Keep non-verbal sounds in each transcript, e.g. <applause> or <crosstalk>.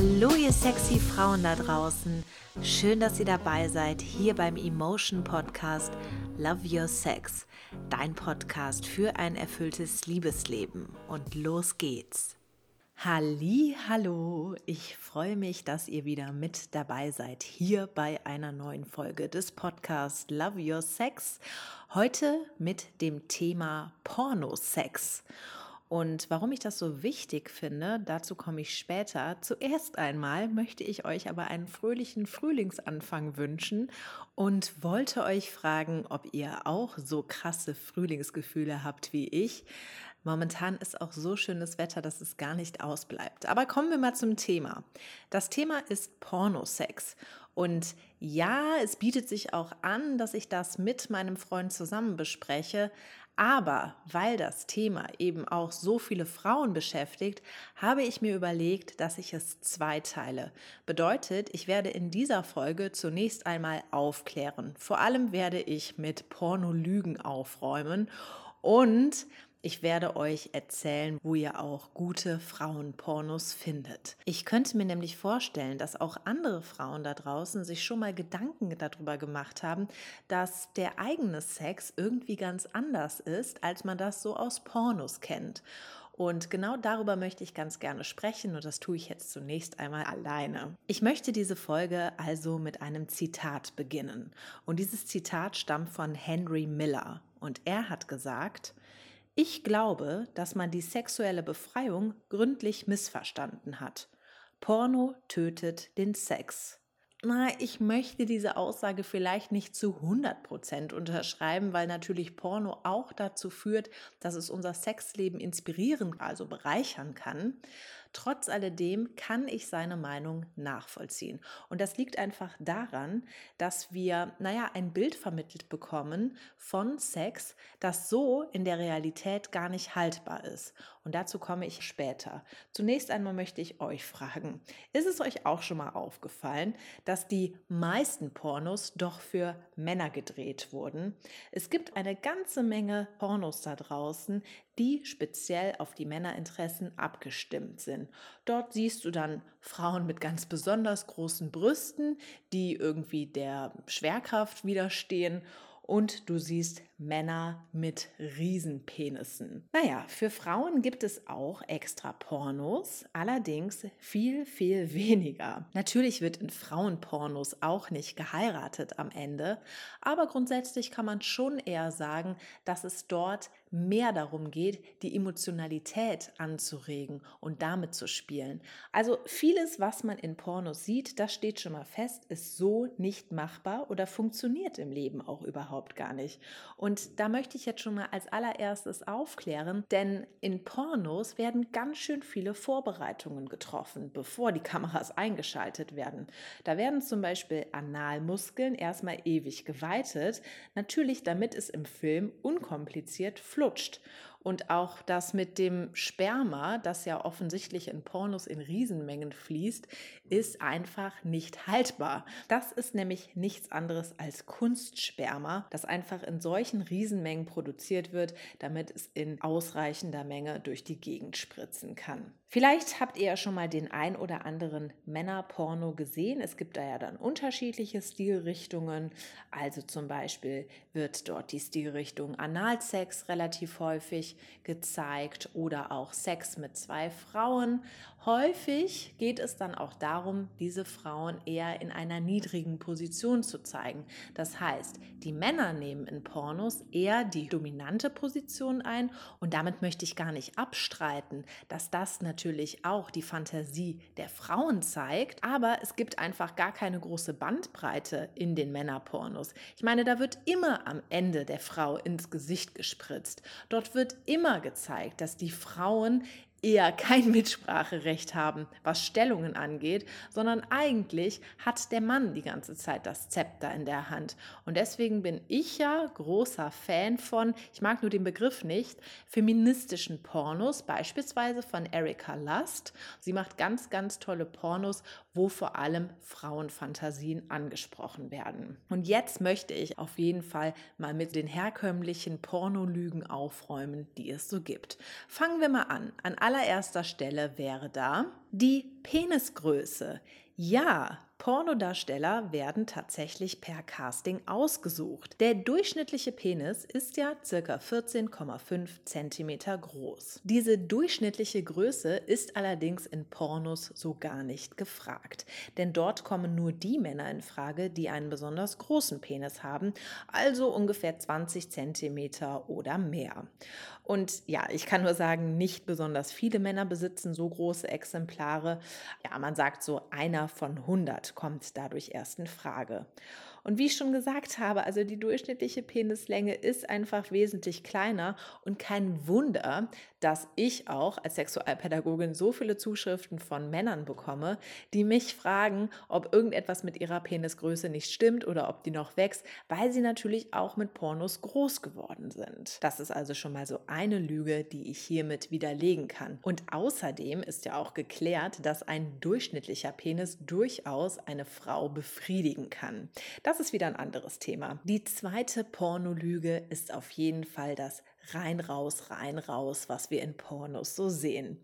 Hallo ihr sexy Frauen da draußen. Schön, dass ihr dabei seid hier beim Emotion Podcast Love Your Sex, dein Podcast für ein erfülltes Liebesleben. Und los geht's. Halli, hallo. Ich freue mich, dass ihr wieder mit dabei seid hier bei einer neuen Folge des Podcasts Love Your Sex. Heute mit dem Thema Pornosex. Und warum ich das so wichtig finde, dazu komme ich später. Zuerst einmal möchte ich euch aber einen fröhlichen Frühlingsanfang wünschen und wollte euch fragen, ob ihr auch so krasse Frühlingsgefühle habt wie ich. Momentan ist auch so schönes Wetter, dass es gar nicht ausbleibt. Aber kommen wir mal zum Thema. Das Thema ist Pornosex. Und ja, es bietet sich auch an, dass ich das mit meinem Freund zusammen bespreche. Aber weil das Thema eben auch so viele Frauen beschäftigt, habe ich mir überlegt, dass ich es zweiteile. Bedeutet, ich werde in dieser Folge zunächst einmal aufklären. Vor allem werde ich mit Pornolügen aufräumen und ich werde euch erzählen, wo ihr auch gute Frauenpornos findet. Ich könnte mir nämlich vorstellen, dass auch andere Frauen da draußen sich schon mal Gedanken darüber gemacht haben, dass der eigene Sex irgendwie ganz anders ist, als man das so aus Pornos kennt. Und genau darüber möchte ich ganz gerne sprechen und das tue ich jetzt zunächst einmal alleine. Ich möchte diese Folge also mit einem Zitat beginnen. Und dieses Zitat stammt von Henry Miller und er hat gesagt, ich glaube, dass man die sexuelle Befreiung gründlich missverstanden hat. Porno tötet den Sex. Na, ich möchte diese Aussage vielleicht nicht zu 100% unterschreiben, weil natürlich Porno auch dazu führt, dass es unser Sexleben inspirieren, also bereichern kann. Trotz alledem kann ich seine Meinung nachvollziehen. Und das liegt einfach daran, dass wir, naja, ein Bild vermittelt bekommen von Sex, das so in der Realität gar nicht haltbar ist. Und dazu komme ich später. Zunächst einmal möchte ich euch fragen, ist es euch auch schon mal aufgefallen, dass die meisten Pornos doch für Männer gedreht wurden? Es gibt eine ganze Menge Pornos da draußen, die speziell auf die Männerinteressen abgestimmt sind. Dort siehst du dann Frauen mit ganz besonders großen Brüsten, die irgendwie der Schwerkraft widerstehen und du siehst Männer mit Riesenpenissen. Naja, für Frauen gibt es auch extra Pornos, allerdings viel, viel <laughs> weniger. Natürlich wird in Frauenpornos auch nicht geheiratet am Ende, aber grundsätzlich kann man schon eher sagen, dass es dort mehr darum geht, die Emotionalität anzuregen und damit zu spielen. Also vieles, was man in Pornos sieht, das steht schon mal fest, ist so nicht machbar oder funktioniert im Leben auch überhaupt gar nicht. Und da möchte ich jetzt schon mal als allererstes aufklären, denn in Pornos werden ganz schön viele Vorbereitungen getroffen, bevor die Kameras eingeschaltet werden. Da werden zum Beispiel Analmuskeln erstmal ewig geweitet, natürlich damit es im Film unkompliziert flutscht. Und auch das mit dem Sperma, das ja offensichtlich in Pornos in Riesenmengen fließt, ist einfach nicht haltbar. Das ist nämlich nichts anderes als Kunstsperma, das einfach in solchen Riesenmengen produziert wird, damit es in ausreichender Menge durch die Gegend spritzen kann. Vielleicht habt ihr ja schon mal den ein oder anderen Männerporno gesehen. Es gibt da ja dann unterschiedliche Stilrichtungen. Also zum Beispiel wird dort die Stilrichtung Analsex relativ häufig gezeigt oder auch Sex mit zwei Frauen. Häufig geht es dann auch darum, diese Frauen eher in einer niedrigen Position zu zeigen. Das heißt, die Männer nehmen in Pornos eher die dominante Position ein und damit möchte ich gar nicht abstreiten, dass das natürlich auch die Fantasie der Frauen zeigt, aber es gibt einfach gar keine große Bandbreite in den Männerpornos. Ich meine, da wird immer am Ende der Frau ins Gesicht gespritzt. Dort wird immer gezeigt, dass die Frauen eher <laughs> kein Mitspracherecht haben, was Stellungen angeht, sondern eigentlich hat der Mann die ganze Zeit das Zepter in der Hand. Und deswegen bin ich ja großer Fan von, ich mag nur den Begriff nicht, feministischen Pornos, beispielsweise von Erika Lust. Sie macht ganz, ganz tolle Pornos, wo vor allem Frauenfantasien angesprochen werden. Und jetzt möchte ich auf jeden Fall mal mit den herkömmlichen Pornolügen aufräumen, die es so gibt. Fangen wir mal an. An allererster Stelle wäre da die Penisgröße. Ja, Pornodarsteller werden tatsächlich per Casting ausgesucht. Der durchschnittliche Penis ist ja ca. 14,5 cm groß. Diese durchschnittliche Größe ist allerdings in Pornos so gar nicht gefragt, denn dort kommen nur die Männer in Frage, die einen besonders großen Penis haben, also ungefähr 20 cm oder mehr. Und ja, ich kann nur sagen, nicht besonders viele Männer besitzen so große Exemplare. Ja, man sagt so, einer von 100 kommt dadurch erst in Frage. Und wie ich schon gesagt habe, also die durchschnittliche Penislänge ist einfach wesentlich kleiner und kein Wunder, dass ich auch als Sexualpädagogin so viele Zuschriften von Männern bekomme, die mich fragen, ob irgendetwas mit ihrer Penisgröße nicht stimmt oder ob die noch wächst, weil sie natürlich auch mit Pornos groß geworden sind. Das ist also schon mal so eine Lüge, die ich hiermit widerlegen kann. Und außerdem ist ja auch geklärt, dass ein durchschnittlicher Penis durchaus eine Frau befriedigen kann. Das ist wieder ein anderes Thema. Die zweite Pornolüge ist auf jeden Fall das rein, raus, rein, raus, was wir in Pornos so sehen.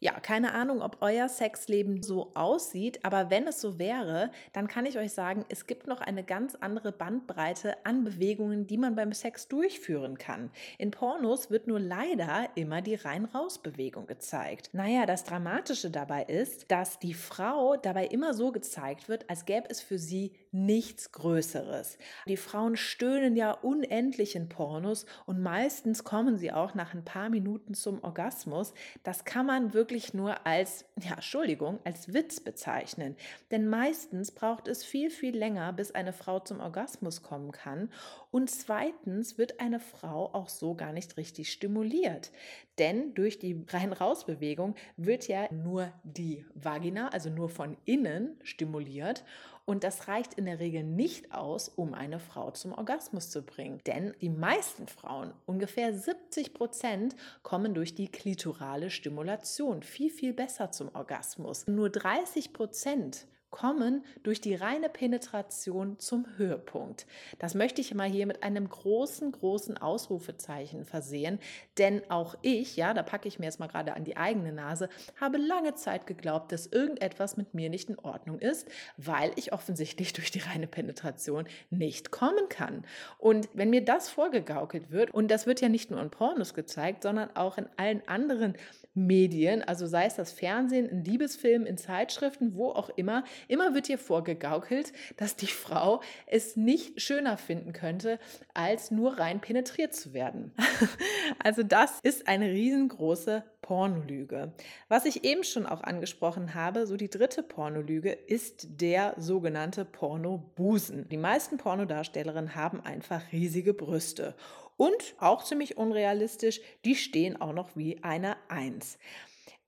Ja, keine Ahnung, ob euer Sexleben so aussieht, aber wenn es so wäre, dann kann ich euch sagen, es gibt noch eine ganz andere Bandbreite an Bewegungen, die man beim Sex durchführen kann. In Pornos wird nur leider immer die Rein-Raus-Bewegung gezeigt. Naja, das Dramatische dabei ist, dass die Frau dabei immer so gezeigt wird, als gäbe es für sie nichts Größeres. Die Frauen stöhnen ja unendlich in Pornos und meistens kommen sie auch nach ein paar Minuten zum Orgasmus. Das kann man wirklich nur als, ja, Entschuldigung, als Witz bezeichnen. Denn meistens braucht es viel, viel länger, bis eine Frau zum Orgasmus kommen kann. Und zweitens wird eine Frau auch so gar nicht richtig stimuliert. Denn durch die Rein-Raus-Bewegung wird ja nur die Vagina, also nur von innen stimuliert. Und das reicht in der Regel nicht aus, um eine Frau zum Orgasmus zu bringen. Denn die meisten Frauen, ungefähr 70 Prozent, kommen durch die klitorale Stimulation viel, viel besser zum Orgasmus. Nur 30 Prozent kommen durch die reine Penetration zum Höhepunkt. Das möchte ich mal hier mit einem großen, großen Ausrufezeichen versehen, denn auch ich, ja, da packe ich mir jetzt mal gerade an die eigene Nase, habe lange Zeit geglaubt, dass irgendetwas mit mir nicht in Ordnung ist, weil ich offensichtlich <laughs> durch die reine Penetration nicht kommen kann. Und wenn mir das vorgegaukelt wird, und das wird ja nicht nur in Pornos gezeigt, sondern auch in allen anderen Medien, also sei es das Fernsehen, in Liebesfilmen, in Zeitschriften, wo auch immer, immer wird ihr vorgegaukelt, dass die Frau es nicht schöner finden könnte, als nur rein penetriert zu werden. <laughs> also das ist eine riesengroße Pornolüge. Was ich eben schon auch angesprochen habe, so die dritte Pornolüge ist der sogenannte Pornobusen. Die meisten Pornodarstellerinnen haben einfach riesige Brüste und auch ziemlich unrealistisch, die stehen auch noch wie eine Eins.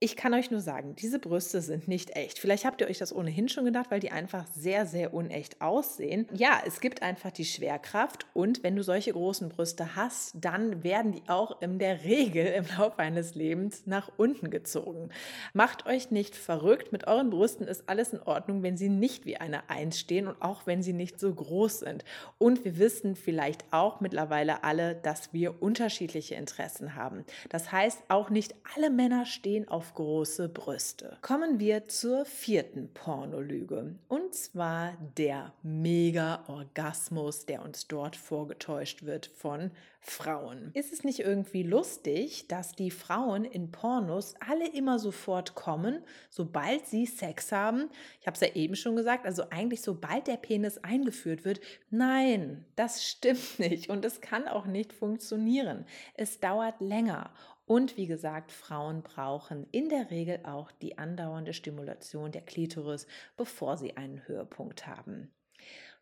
Ich kann euch nur sagen, diese Brüste sind nicht echt. Vielleicht habt ihr euch das ohnehin schon gedacht, weil die einfach sehr, sehr unecht aussehen. Ja, es gibt einfach die Schwerkraft und wenn du solche großen Brüste hast, dann werden die auch in der Regel im Laufe eines Lebens nach unten gezogen. Macht euch nicht verrückt. Mit euren Brüsten ist alles in Ordnung, wenn sie nicht wie eine Eins stehen und auch wenn sie nicht so groß sind. Und wir wissen vielleicht auch mittlerweile alle, dass wir unterschiedliche Interessen haben. Das heißt, auch nicht alle Männer stehen auf große Brüste. Kommen wir zur vierten Pornolüge und zwar der Mega-Orgasmus, der uns dort vorgetäuscht wird von Frauen. Ist es nicht irgendwie lustig, dass die Frauen in Pornos alle immer sofort kommen, sobald sie Sex haben? Ich habe es ja eben schon gesagt, also eigentlich sobald der Penis eingeführt wird. Nein, das stimmt nicht und es kann auch nicht funktionieren. Es dauert länger und wie gesagt, Frauen brauchen in der Regel auch die andauernde Stimulation der Klitoris, bevor sie einen Höhepunkt haben.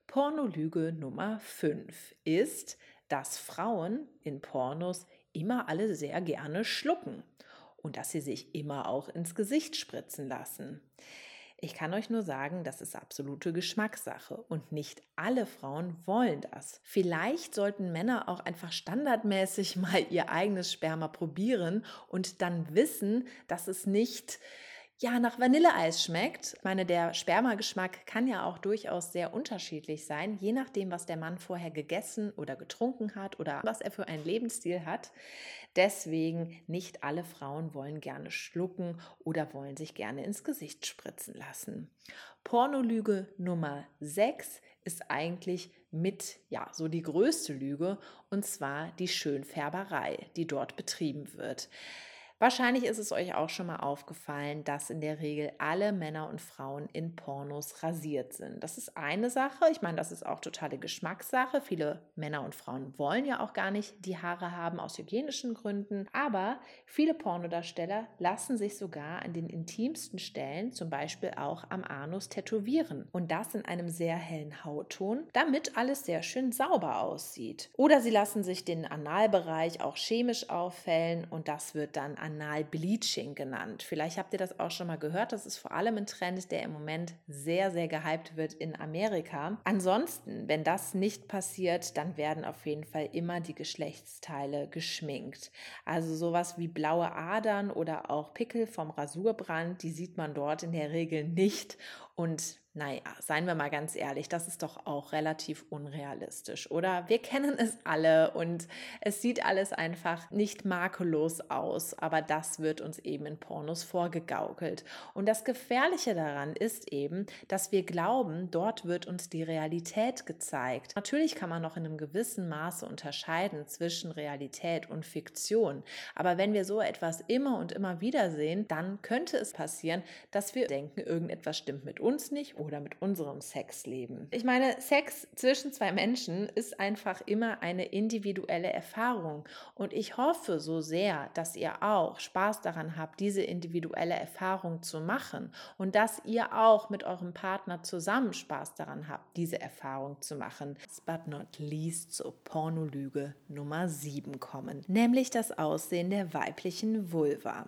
Pornolüge Nummer 5 ist, dass Frauen in Pornos immer alle sehr gerne schlucken und dass sie sich immer auch ins Gesicht spritzen lassen. Ich kann euch nur sagen, das ist absolute Geschmackssache und nicht alle Frauen wollen das. Vielleicht sollten Männer auch einfach standardmäßig <laughs> mal ihr eigenes Sperma probieren und dann wissen, dass es nicht ja nach Vanilleeis schmeckt. Ich meine, der Spermageschmack kann ja auch durchaus sehr unterschiedlich sein, je nachdem, was der Mann vorher gegessen oder getrunken hat oder was er für einen Lebensstil hat. Deswegen nicht alle Frauen wollen gerne schlucken oder wollen sich gerne ins Gesicht spritzen lassen. Pornolüge Nummer 6 ist eigentlich mit, ja, so die größte Lüge, und zwar die Schönfärberei, die dort betrieben wird. Wahrscheinlich ist es euch auch schon mal aufgefallen, dass in der Regel alle Männer und Frauen in Pornos rasiert sind. Das ist eine Sache. Ich meine, das ist auch totale Geschmackssache. Viele Männer und Frauen wollen ja auch gar nicht die Haare haben aus hygienischen Gründen. Aber viele Pornodarsteller lassen sich sogar an den intimsten Stellen, zum Beispiel auch am Anus, tätowieren. Und das in einem sehr hellen Hautton, damit alles sehr schön sauber aussieht. Oder sie lassen sich den Analbereich auch chemisch auffällen und das wird dann an Anal-Bleaching genannt. Vielleicht habt ihr das auch schon mal gehört. Das ist vor allem ein Trend, der im Moment sehr, sehr gehypt wird in Amerika. Ansonsten, wenn das nicht passiert, dann werden auf jeden Fall immer die Geschlechtsteile geschminkt. Also sowas wie blaue Adern oder auch Pickel vom Rasurbrand, die sieht man dort in der Regel nicht. Und naja, seien wir mal ganz ehrlich, das ist doch auch relativ unrealistisch, oder? Wir kennen es alle und es sieht alles einfach nicht makellos aus, aber das wird uns eben in Pornos vorgegaukelt. Und das Gefährliche daran ist eben, dass wir glauben, dort wird uns die Realität gezeigt. Natürlich kann man noch in einem gewissen Maße unterscheiden zwischen Realität und Fiktion, aber wenn wir so etwas immer und immer wieder sehen, dann könnte es passieren, dass wir denken, irgendetwas stimmt mit uns nicht oder mit unserem Sexleben. Ich meine, Sex zwischen zwei Menschen ist einfach immer eine individuelle Erfahrung und ich hoffe so sehr, dass ihr auch Spaß daran habt, diese individuelle Erfahrung zu machen und dass ihr auch mit eurem Partner zusammen Spaß daran habt, diese Erfahrung zu machen. But not least zur Pornolüge Nummer 7 kommen, nämlich das Aussehen der weiblichen Vulva.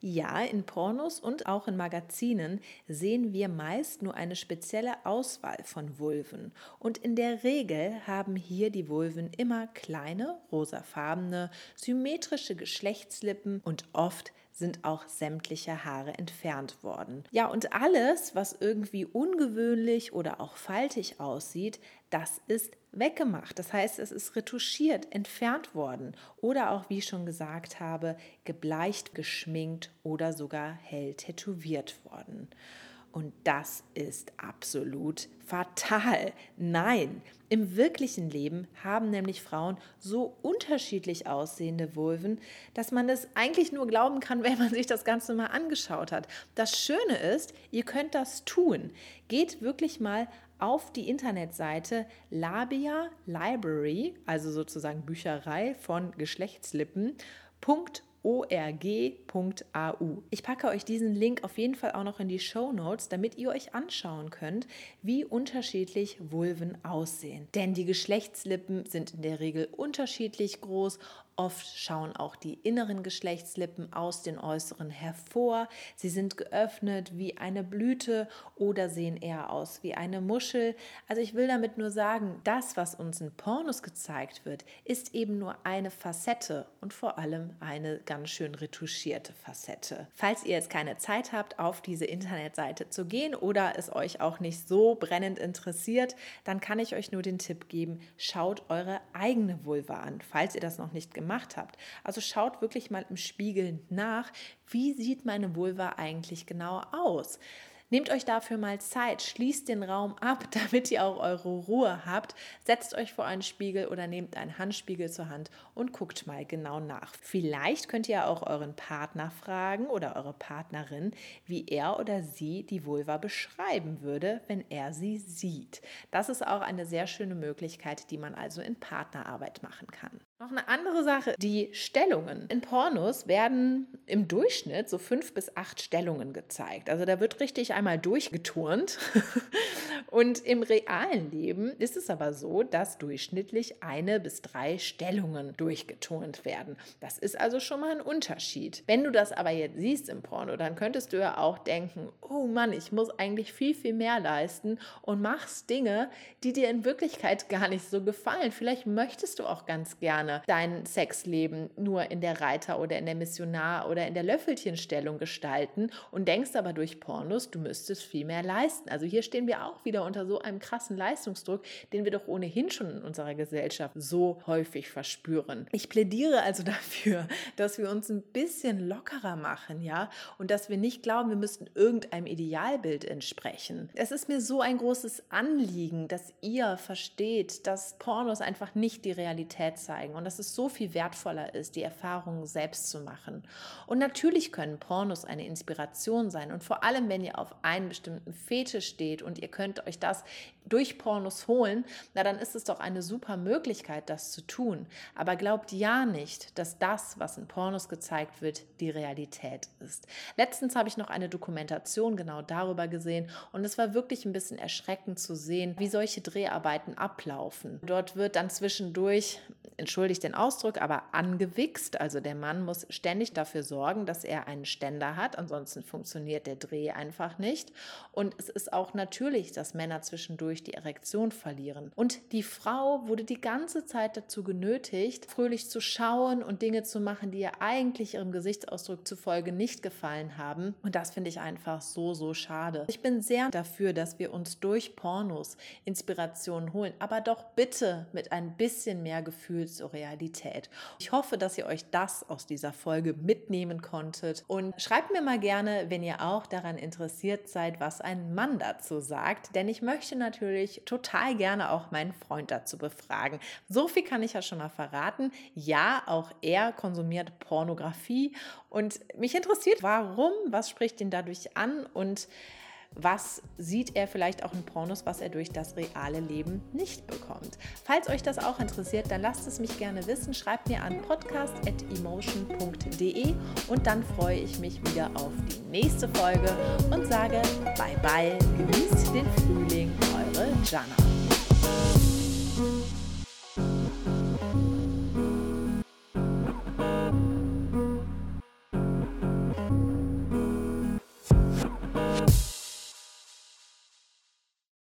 Ja, in Pornos und auch in Magazinen sehen wir meist nur eine spezielle Auswahl von Vulven und in der Regel haben hier die Vulven immer kleine, rosafarbene, symmetrische Geschlechtslippen und oft sind auch sämtliche Haare entfernt worden. Ja, und alles, was irgendwie ungewöhnlich oder auch faltig aussieht, das ist weggemacht. Das heißt, es ist retuschiert, entfernt worden oder auch, wie ich schon gesagt habe, gebleicht, geschminkt oder sogar hell tätowiert worden. Und das ist absolut fatal. Nein, im wirklichen Leben haben nämlich Frauen so unterschiedlich aussehende Vulven, dass man es eigentlich nur glauben kann, <laughs> wenn man sich das Ganze mal angeschaut hat. Das Schöne ist, ihr könnt das tun. Geht wirklich mal auf die Internetseite Labia Library, also sozusagen Bücherei von Geschlechtslippen, org.au. Ich packe euch diesen Link auf jeden Fall auch noch in die Show Notes, damit ihr euch anschauen könnt, wie unterschiedlich Vulven aussehen. Denn die Geschlechtslippen sind in der Regel unterschiedlich groß Oft schauen auch die inneren Geschlechtslippen aus den äußeren hervor. Sie sind geöffnet wie eine Blüte oder sehen eher aus wie eine Muschel. Also ich will damit nur sagen, das, was uns in Pornos gezeigt wird, ist eben nur eine Facette und vor allem eine ganz schön retuschierte Facette. Falls ihr jetzt keine Zeit habt, auf diese Internetseite zu gehen oder es euch auch nicht so brennend interessiert, dann kann ich euch nur den Tipp geben, schaut eure eigene Vulva an, falls ihr das noch nicht gemacht gemacht habt. Also schaut wirklich mal im Spiegel nach, wie sieht meine Vulva eigentlich genau aus. Nehmt euch dafür mal Zeit, schließt den Raum ab, <laughs> damit ihr auch eure Ruhe habt. Setzt euch vor einen Spiegel oder nehmt einen Handspiegel zur Hand und guckt mal genau nach. Vielleicht könnt ihr auch euren Partner fragen oder eure Partnerin, wie er oder sie die Vulva beschreiben würde, wenn er sie sieht. Das ist auch eine sehr schöne Möglichkeit, die man also in Partnerarbeit machen kann. Noch eine andere Sache, die Stellungen. In Pornos werden im Durchschnitt so fünf bis acht Stellungen gezeigt. Also da wird richtig einmal durchgeturnt. <laughs> Und im realen Leben ist es aber so, dass durchschnittlich eine bis drei Stellungen durchgeturnt werden. Das ist also schon mal ein Unterschied. Wenn du das aber jetzt siehst im Porno, dann könntest du ja auch denken, oh Mann, ich muss eigentlich viel, viel mehr leisten und machst Dinge, die dir in Wirklichkeit gar nicht so gefallen. Vielleicht möchtest du auch ganz gerne gerne dein Sexleben nur in der Reiter- oder in der Missionar- oder in der Löffelchenstellung gestalten und denkst aber durch Pornos, du müsstest viel mehr leisten. Also hier stehen wir auch wieder unter so einem krassen Leistungsdruck, den wir doch ohnehin schon in unserer Gesellschaft so häufig verspüren. Ich plädiere also <laughs> dafür, dass wir uns ein bisschen lockerer machen, ja, und dass wir nicht glauben, wir müssten irgendeinem Idealbild entsprechen. Es ist mir so ein großes Anliegen, dass ihr versteht, dass Pornos einfach nicht die Realität zeigen und dass es so viel wertvoller ist, die Erfahrungen selbst zu machen. Und natürlich können Pornos eine Inspiration sein und vor allem, wenn ihr auf einen bestimmten Fetisch steht und ihr könnt euch das durch Pornos holen, na dann ist es doch eine super Möglichkeit, das zu tun. Aber glaubt ja nicht, dass das, was in Pornos gezeigt wird, die Realität ist. Letztens habe ich noch eine Dokumentation genau darüber gesehen und es war wirklich ein bisschen erschreckend zu sehen, wie solche Dreharbeiten ablaufen. Dort wird dann zwischendurch, entschuldigt den Ausdruck, aber angewichst. Also der Mann muss ständig dafür sorgen, dass er einen Ständer hat, ansonsten funktioniert der Dreh einfach nicht. Und es ist auch natürlich, dass Männer zwischendurch die Erektion verlieren. Und die Frau wurde die ganze Zeit dazu genötigt, fröhlich zu schauen und Dinge zu machen, die ihr eigentlich ihrem Gesichtsausdruck zufolge nicht gefallen haben. Und das finde ich einfach so, so schade. Ich bin sehr dafür, dass wir uns durch Pornos Inspirationen holen, aber doch bitte mit ein bisschen mehr Gefühl zur Realität. Ich hoffe, dass ihr euch das aus dieser Folge mitnehmen konntet und schreibt mir mal gerne, wenn ihr auch daran interessiert seid, was ein Mann dazu sagt, denn ich möchte natürlich total gerne auch meinen Freund dazu befragen. So viel kann ich ja schon mal verraten. Ja, auch er konsumiert Pornografie und mich interessiert, warum, was spricht ihn dadurch an und was sieht er vielleicht auch in Pornos, was er durch das reale Leben nicht bekommt. Falls euch das auch interessiert, dann lasst es mich gerne wissen. Schreibt mir an podcast.emotion.de und dann freue ich mich wieder auf die nächste Folge und sage bye bye, genießt den Frühling, eure Jana.